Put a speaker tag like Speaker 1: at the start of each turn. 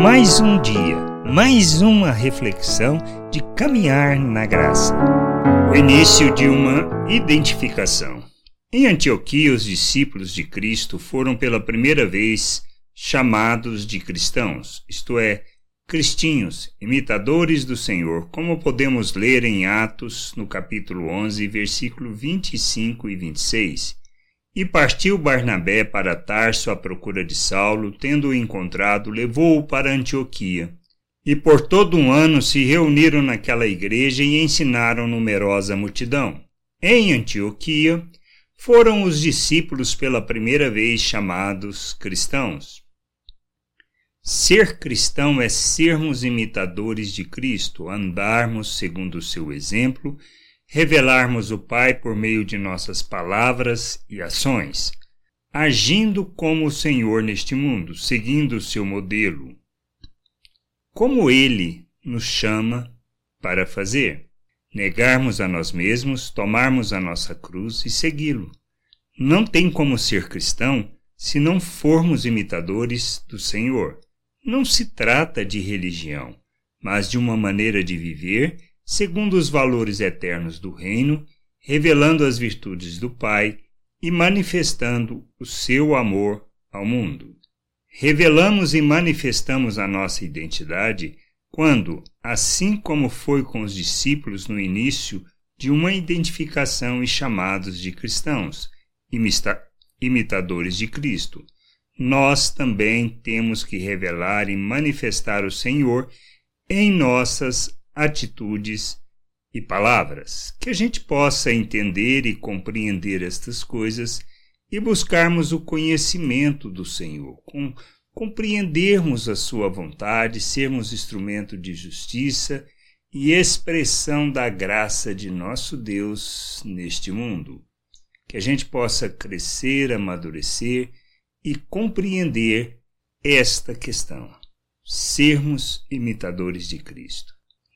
Speaker 1: Mais um dia, mais uma reflexão de caminhar na graça. O início de uma identificação. Em Antioquia, os discípulos de Cristo foram pela primeira vez chamados de cristãos, isto é, cristinhos, imitadores do Senhor, como podemos ler em Atos, no capítulo 11, versículo 25 e 26. E partiu Barnabé para Tarso à procura de Saulo, tendo-o encontrado, levou-o para Antioquia. E por todo um ano se reuniram naquela igreja e ensinaram numerosa multidão. Em Antioquia foram os discípulos pela primeira vez chamados cristãos. Ser cristão é sermos imitadores de Cristo, andarmos segundo o seu exemplo, revelarmos o Pai por meio de nossas palavras e ações, agindo como o Senhor neste mundo, seguindo o seu modelo. Como ele nos chama para fazer, negarmos a nós mesmos, tomarmos a nossa cruz e segui-lo. Não tem como ser cristão se não formos imitadores do Senhor. Não se trata de religião, mas de uma maneira de viver segundo os valores eternos do reino, revelando as virtudes do Pai e manifestando o seu amor ao mundo. Revelamos e manifestamos a nossa identidade quando, assim como foi com os discípulos no início de uma identificação e chamados de cristãos, imitadores de Cristo, nós também temos que revelar e manifestar o Senhor em nossas atitudes e palavras. Que a gente possa entender e compreender estas coisas e buscarmos o conhecimento do Senhor, com, compreendermos a Sua vontade, sermos instrumento de justiça e expressão da graça de nosso Deus neste mundo. Que a gente possa crescer, amadurecer e compreender esta questão. Sermos imitadores de Cristo.